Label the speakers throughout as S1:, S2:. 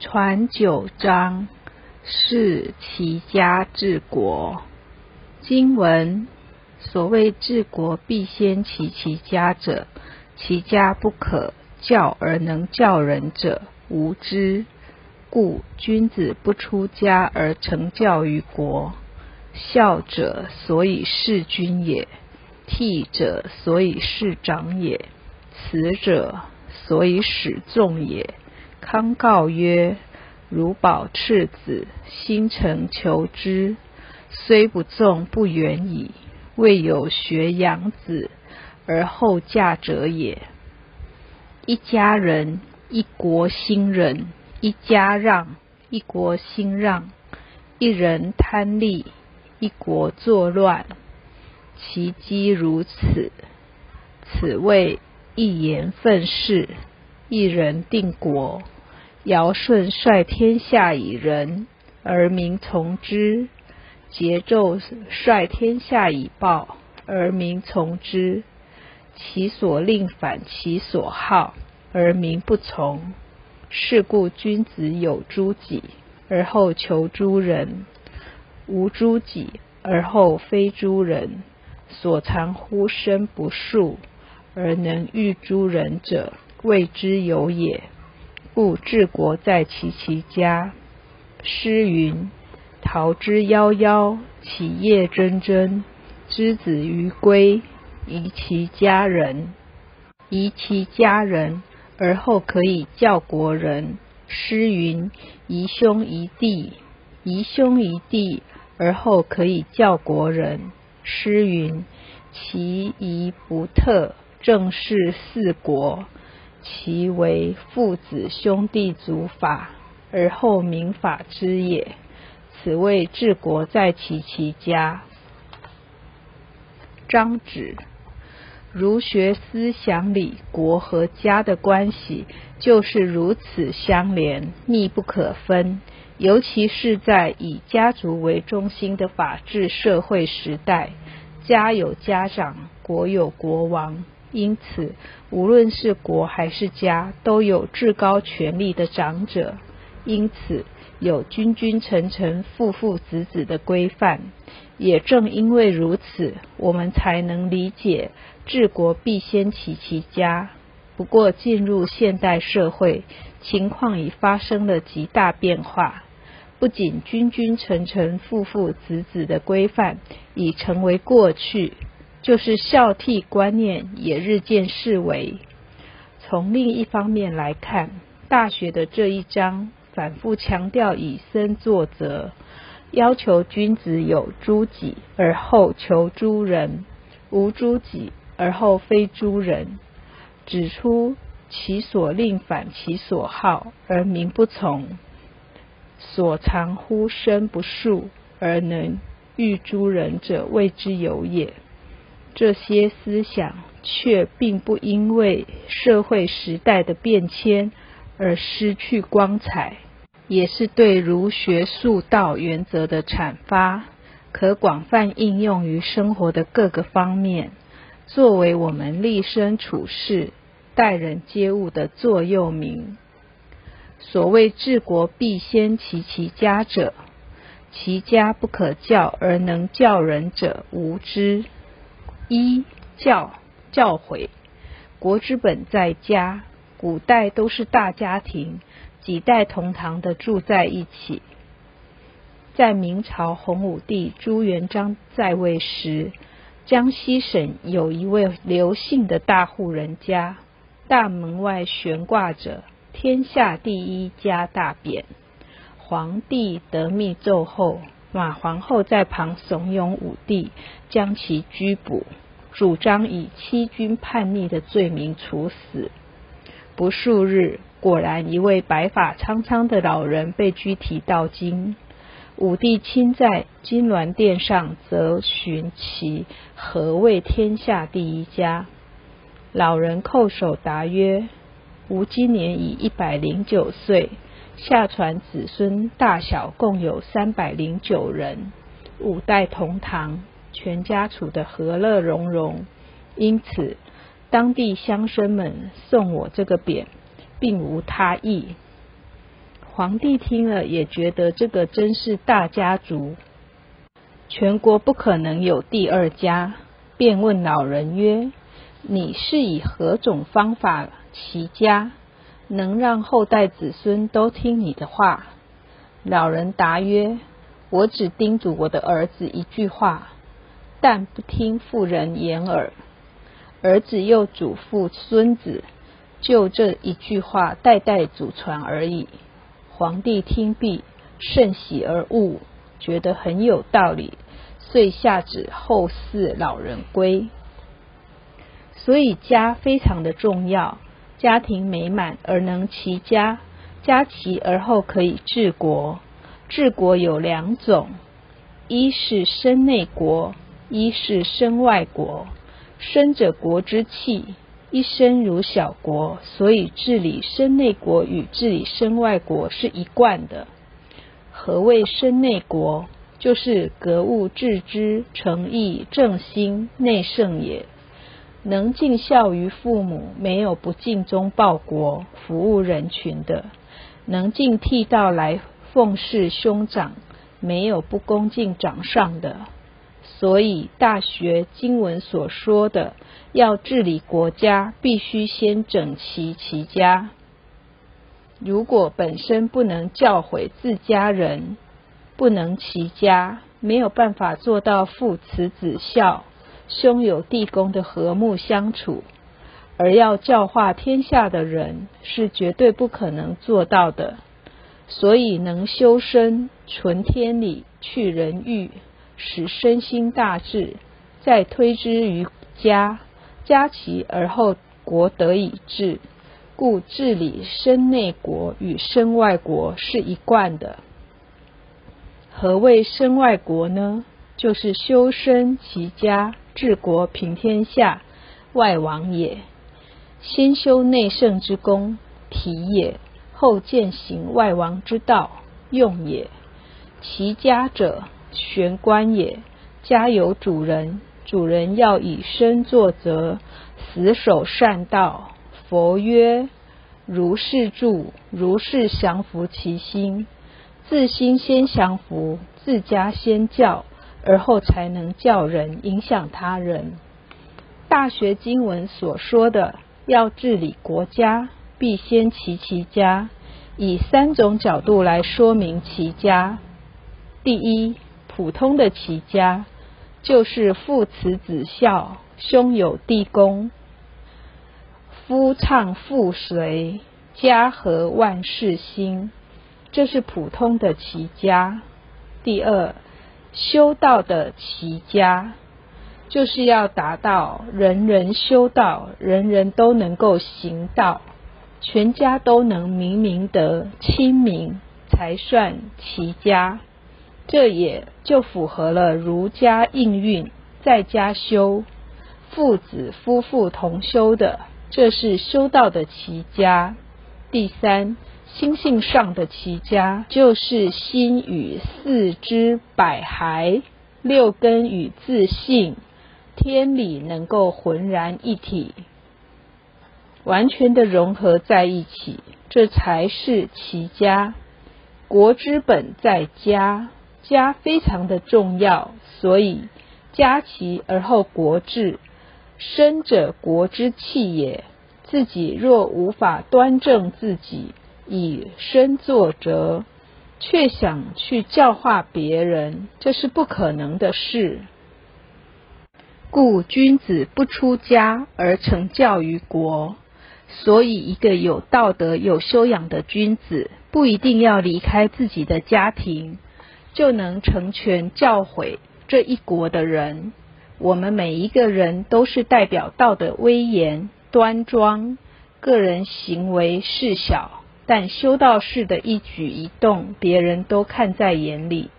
S1: 传九章，是齐家治国。经文：所谓治国，必先齐其家者。其家不可教而能教人者，无知。故君子不出家而成教于国。孝者，所以事君也；悌者，所以事长也；慈者，所以使众也。康告曰：“如保赤子，心诚求之，虽不纵，不远矣。未有学养子而后嫁者也。一家人，一国兴仁；一家让，一国兴让；一人贪利，一国作乱。其机如此，此谓一言愤世，一人定国。”尧舜率天下以仁，而民从之；桀纣率天下以暴，而民从之。其所令反其所好，而民不从。是故君子有诸己，而后求诸人；无诸己，而后非诸人。所藏乎身不术，而能御诸人者，谓之有也。故治国在其其家。诗云：“桃之夭夭，其叶蓁蓁。之子于归，宜其家人。宜其家人，而后可以教国人。”诗云：“宜兄宜弟，宜兄宜弟，而后可以教国人。”诗云：“其仪不特，正是四国。”其为父子兄弟族法，而后民法之也。此谓治国在其其家。张子，儒学思想里，国和家的关系就是如此相连，密不可分。尤其是在以家族为中心的法治社会时代，家有家长，国有国王。因此，无论是国还是家，都有至高权力的长者。因此，有君君臣臣、父父子子的规范。也正因为如此，我们才能理解治国必先齐其家。不过，进入现代社会，情况已发生了极大变化。不仅君君臣臣、父父子子的规范已成为过去。就是孝悌观念也日渐式微。从另一方面来看，《大学》的这一章反复强调以身作则，要求君子有诸己而后求诸人，无诸己而后非诸人，指出其所令反其所好而民不从，所藏乎身不恕而能欲诸人者，谓之有也。这些思想却并不因为社会时代的变迁而失去光彩，也是对儒学术道原则的阐发，可广泛应用于生活的各个方面，作为我们立身处世、待人接物的座右铭。所谓治国必先齐其家者，其家不可教而能教人者，无知。一教教诲，国之本在家。古代都是大家庭，几代同堂的住在一起。在明朝洪武帝朱元璋在位时，江西省有一位刘姓的大户人家，大门外悬挂着“天下第一家”大匾。皇帝得密奏后。马皇后在旁怂恿武帝将其拘捕，主张以欺君叛逆的罪名处死。不数日，果然一位白发苍苍的老人被拘提到京。武帝亲在金銮殿上责询其何谓天下第一家。老人叩首答曰：“吾今年已一百零九岁。”下传子孙大小共有三百零九人，五代同堂，全家处得和乐融融。因此，当地乡绅们送我这个匾，并无他意。皇帝听了也觉得这个真是大家族，全国不可能有第二家，便问老人曰：“你是以何种方法齐家，能让后代子孙都听你的话？”老人答曰：“我只叮嘱我的儿子一句话，但不听妇人言耳。儿子又嘱咐孙子，就这一句话代代祖传而已。”皇帝听毕，甚喜而悟，觉得很有道理，遂下旨后嗣老人归。所以家非常的重要，家庭美满而能齐家，家齐而后可以治国。治国有两种，一是身内国，一是身外国。身者国之气。一生如小国，所以治理身内国与治理身外国是一贯的。何谓身内国？就是格物致知、诚意正心、内圣也。能尽孝于父母，没有不尽忠报国、服务人群的；能尽替道来奉事兄长，没有不恭敬长上的。所以，《大学》经文所说的，要治理国家，必须先整齐其家。如果本身不能教诲自家人，不能齐家，没有办法做到父慈子孝、兄友弟恭的和睦相处，而要教化天下的人，是绝对不可能做到的。所以，能修身、存天理、去人欲。使身心大治，再推之于家，家齐而后国得以治。故治理身内国与身外国是一贯的。何谓身外国呢？就是修身齐家治国平天下，外王也。先修内圣之功，体也；后践行外王之道，用也。其家者。玄关也，家有主人，主人要以身作则，死守善道。佛曰：如是住，如是降服其心。自心先降服，自家先教，而后才能教人，影响他人。大学经文所说的，要治理国家，必先齐其家。以三种角度来说明齐家。第一。普通的齐家，就是父慈子孝，兄友弟恭，夫唱妇随，家和万事兴，这是普通的齐家。第二，修道的齐家，就是要达到人人修道，人人都能够行道，全家都能明明德、亲民，才算齐家。这也就符合了儒家应运，在家修，父子夫妇同修的，这是修道的齐家。第三，心性上的齐家，就是心与四肢百骸、六根与自信、天理能够浑然一体，完全的融合在一起，这才是齐家。国之本在家。家非常的重要，所以家齐而后国治。身者国之器也，自己若无法端正自己，以身作则，却想去教化别人，这是不可能的事。故君子不出家而成教于国。所以，一个有道德、有修养的君子，不一定要离开自己的家庭。就能成全教诲这一国的人。我们每一个人都是代表道德威严、端庄，个人行为事小，但修道士的一举一动，别人都看在眼里。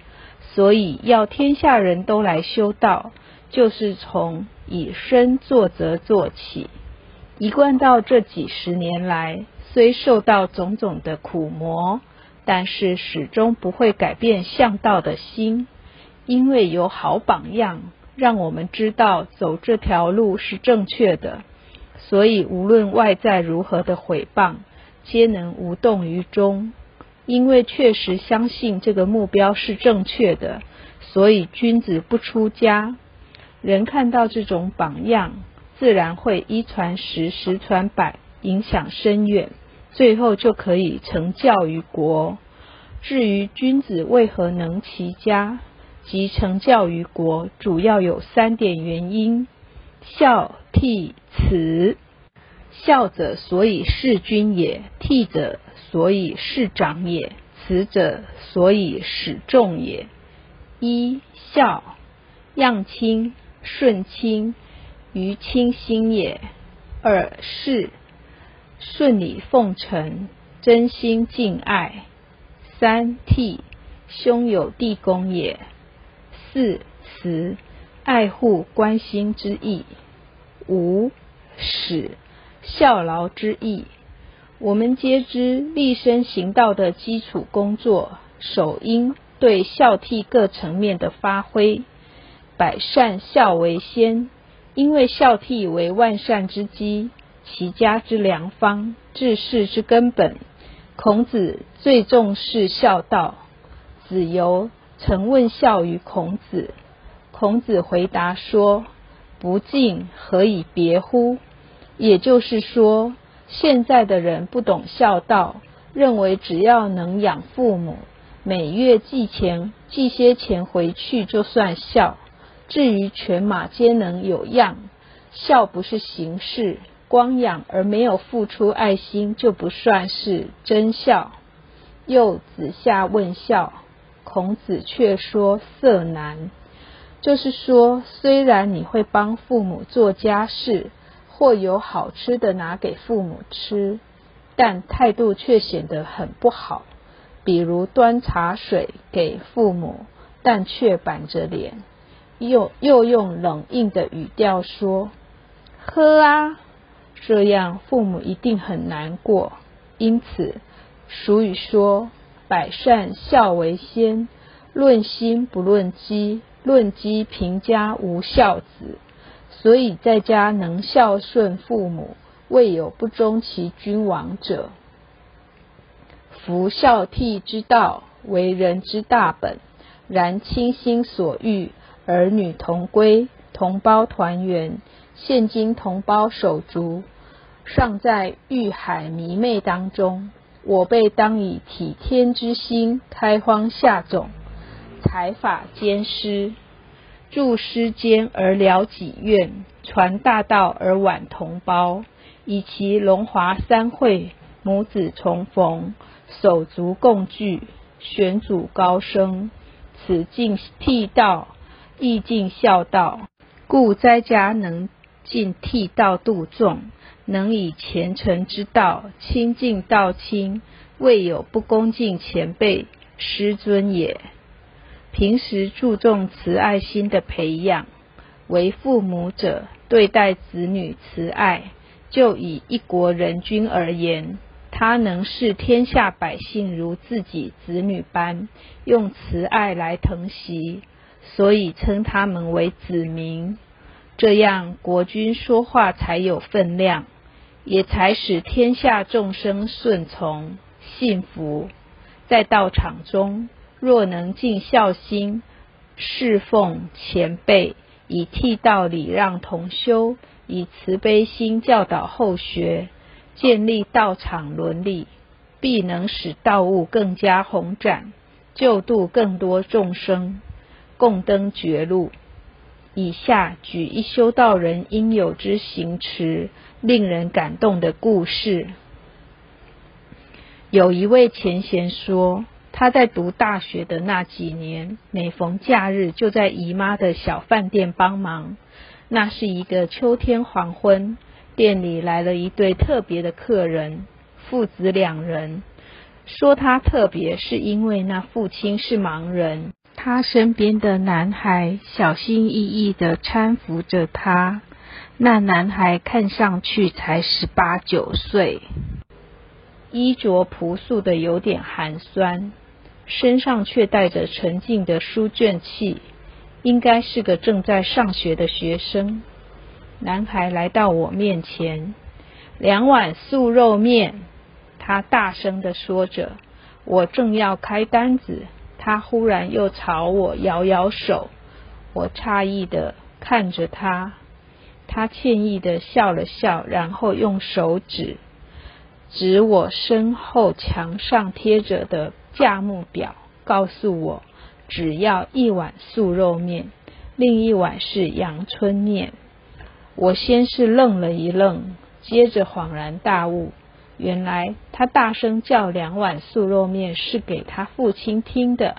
S1: 所以，要天下人都来修道，就是从以身作则做起。一贯到这几十年来，虽受到种种的苦磨。但是始终不会改变向道的心，因为有好榜样，让我们知道走这条路是正确的。所以无论外在如何的毁谤，皆能无动于衷。因为确实相信这个目标是正确的，所以君子不出家。人看到这种榜样，自然会一传十，十传百，影响深远，最后就可以成教于国。至于君子为何能齐家及成教于国，主要有三点原因：孝、悌、慈。孝者，所以事君也；悌者，所以事长也；慈者，所以使众也。一孝，样亲、顺亲，于亲心也；二事，顺理奉承，真心敬爱；三悌，兄友弟恭也；四慈，爱护关心之意；五使。效劳之意，我们皆知立身行道的基础工作，首应对孝悌各层面的发挥。百善孝为先，因为孝悌为万善之基，齐家之良方，治世之根本。孔子最重视孝道。子游曾问孝于孔子，孔子回答说：“不敬，何以别乎？”也就是说，现在的人不懂孝道，认为只要能养父母，每月寄钱寄些钱回去就算孝。至于犬马皆能有样，孝不是形式，光养而没有付出爱心就不算是真孝。又子夏问孝，孔子却说色难，就是说，虽然你会帮父母做家事。或有好吃的拿给父母吃，但态度却显得很不好。比如端茶水给父母，但却板着脸，又又用冷硬的语调说：“喝啊！”这样父母一定很难过。因此，俗语说：“百善孝为先，论心不论机，论机评家无孝子。”所以在家能孝顺父母，未有不忠其君王者。夫孝悌之道，为人之大本。然亲心所欲，儿女同归，同胞团圆，现今同胞手足，尚在欲海迷昧当中。我辈当以体天之心，开荒下种，采法兼施。助师间而了己愿，传大道而挽同胞，以其龙华三会，母子重逢，手足共聚，玄祖高升。此尽替道，亦尽孝道。故在家能尽替道度众，能以虔诚之道亲近道亲，未有不恭敬前辈师尊也。平时注重慈爱心的培养，为父母者对待子女慈爱。就以一国人君而言，他能视天下百姓如自己子女般，用慈爱来疼惜，所以称他们为子民。这样国君说话才有分量，也才使天下众生顺从信服。在道场中。若能尽孝心，侍奉前辈，以替道礼让同修，以慈悲心教导后学，建立道场伦理，必能使道务更加宏展，救度更多众生，共登绝路。以下举一修道人应有之行持，令人感动的故事。有一位前贤说。他在读大学的那几年，每逢假日就在姨妈的小饭店帮忙。那是一个秋天黄昏，店里来了一对特别的客人，父子两人。说他特别，是因为那父亲是盲人，他身边的男孩小心翼翼的搀扶着他。那男孩看上去才十八九岁。衣着朴素的有点寒酸，身上却带着沉静的书卷气，应该是个正在上学的学生。男孩来到我面前，两碗素肉面，他大声的说着：“我正要开单子，他忽然又朝我摇摇手。我诧异的看着他，他歉意的笑了笑，然后用手指指我身后墙上贴着的价目表，告诉我只要一碗素肉面，另一碗是阳春面。我先是愣了一愣，接着恍然大悟。原来他大声叫两碗素肉面是给他父亲听的，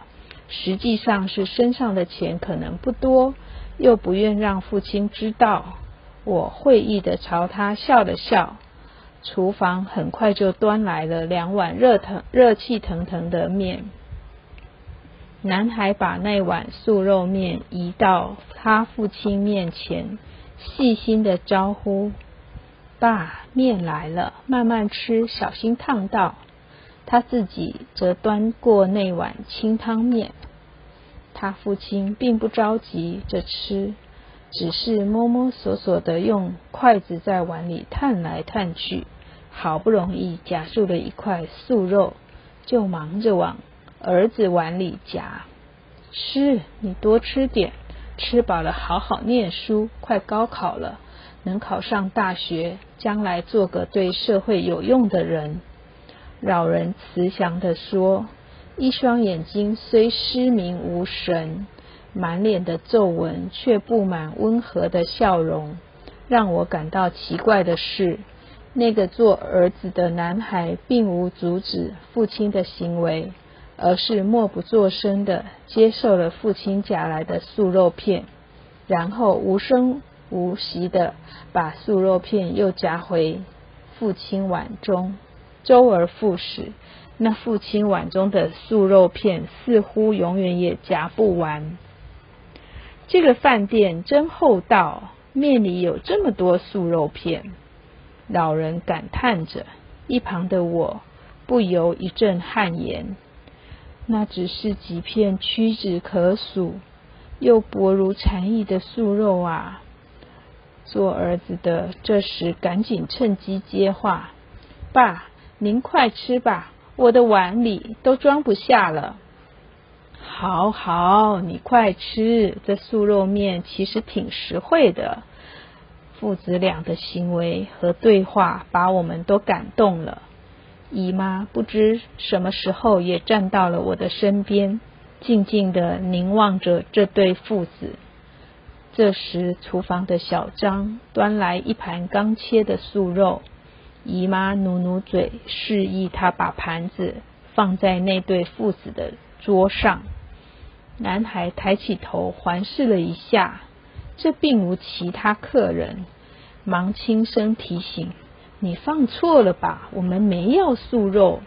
S1: 实际上是身上的钱可能不多，又不愿让父亲知道。我会意的朝他笑了笑。厨房很快就端来了两碗热腾、热气腾腾的面。男孩把那碗素肉面移到他父亲面前，细心的招呼。爸，面来了，慢慢吃，小心烫到。他自己则端过那碗清汤面。他父亲并不着急着吃，只是摸摸索索的用筷子在碗里探来探去，好不容易夹住了一块素肉，就忙着往儿子碗里夹。吃，你多吃点，吃饱了好好念书，快高考了。能考上大学，将来做个对社会有用的人。老人慈祥地说：“一双眼睛虽失明无神，满脸的皱纹却布满温和的笑容。让我感到奇怪的是，那个做儿子的男孩并无阻止父亲的行为，而是默不作声的接受了父亲夹来的素肉片，然后无声。”无息的把素肉片又夹回父亲碗中，周而复始。那父亲碗中的素肉片似乎永远也夹不完。这个饭店真厚道，面里有这么多素肉片。老人感叹着，一旁的我不由一阵汗颜。那只是几片屈指可数又薄如蝉翼的素肉啊！做儿子的这时赶紧趁机接话：“爸，您快吃吧，我的碗里都装不下了。”“好好，你快吃，这素肉面其实挺实惠的。”父子俩的行为和对话把我们都感动了。姨妈不知什么时候也站到了我的身边，静静的凝望着这对父子。这时，厨房的小张端来一盘刚切的素肉，姨妈努努嘴，示意他把盘子放在那对父子的桌上。男孩抬起头环视了一下，这并无其他客人，忙轻声提醒：“你放错了吧？我们没要素肉。”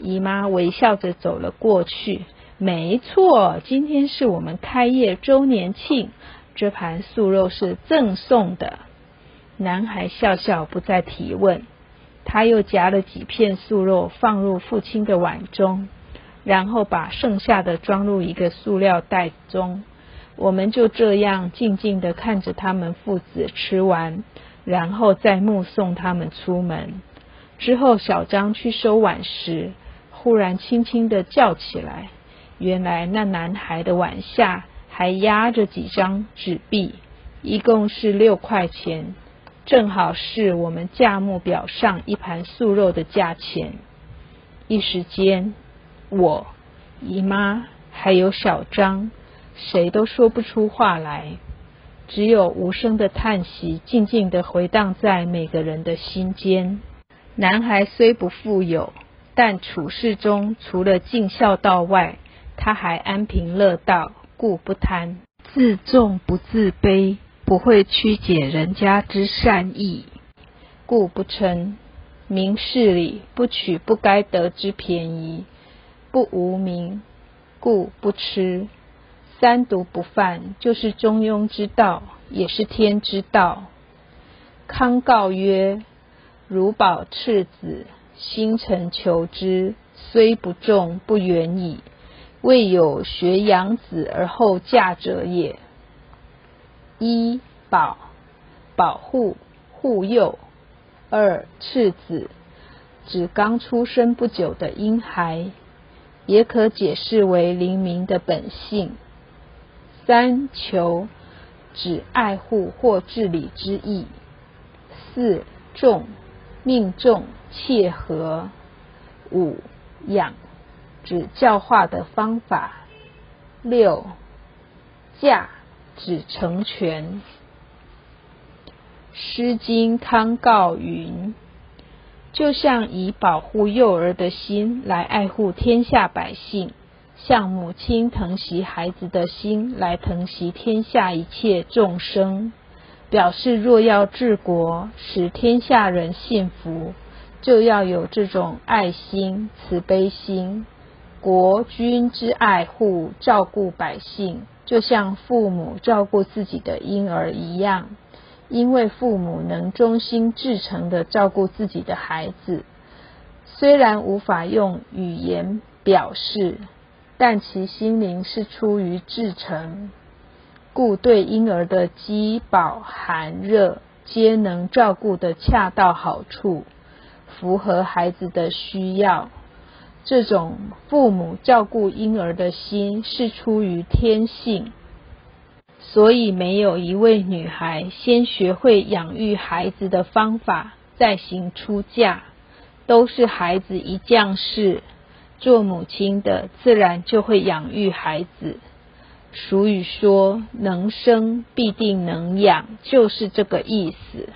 S1: 姨妈微笑着走了过去：“没错，今天是我们开业周年庆。”这盘素肉是赠送的。男孩笑笑，不再提问。他又夹了几片素肉放入父亲的碗中，然后把剩下的装入一个塑料袋中。我们就这样静静的看着他们父子吃完，然后再目送他们出门。之后，小张去收碗时，忽然轻轻的叫起来。原来那男孩的碗下。还压着几张纸币，一共是六块钱，正好是我们价目表上一盘素肉的价钱。一时间，我、姨妈还有小张，谁都说不出话来，只有无声的叹息静静的回荡在每个人的心间。男孩虽不富有，但处事中除了尽孝道外，他还安贫乐道。故不贪，自重不自卑，不会曲解人家之善意；故不嗔，明事理不取不该得之便宜；不无名，故不吃。三毒不犯，就是中庸之道，也是天之道。康告曰：“如保赤子，心诚求之，虽不重，不远矣。”未有学养子而后嫁者也。一保保护护佑，二赤子指刚出生不久的婴孩。也可解释为灵明的本性。三求指爱护或治理之意。四重命中切合。五养指教化的方法。六驾指成全。诗经康告云：就像以保护幼儿的心来爱护天下百姓，像母亲疼惜孩子的心来疼惜天下一切众生，表示若要治国，使天下人幸福，就要有这种爱心、慈悲心。国君之爱护、照顾百姓，就像父母照顾自己的婴儿一样。因为父母能忠心至诚的照顾自己的孩子，虽然无法用语言表示，但其心灵是出于至诚，故对婴儿的饥饱寒热，皆能照顾得恰到好处，符合孩子的需要。这种父母照顾婴儿的心，是出于天性。所以，没有一位女孩先学会养育孩子的方法，再行出嫁，都是孩子一降世，做母亲的自然就会养育孩子。俗语说：“能生必定能养”，就是这个意思。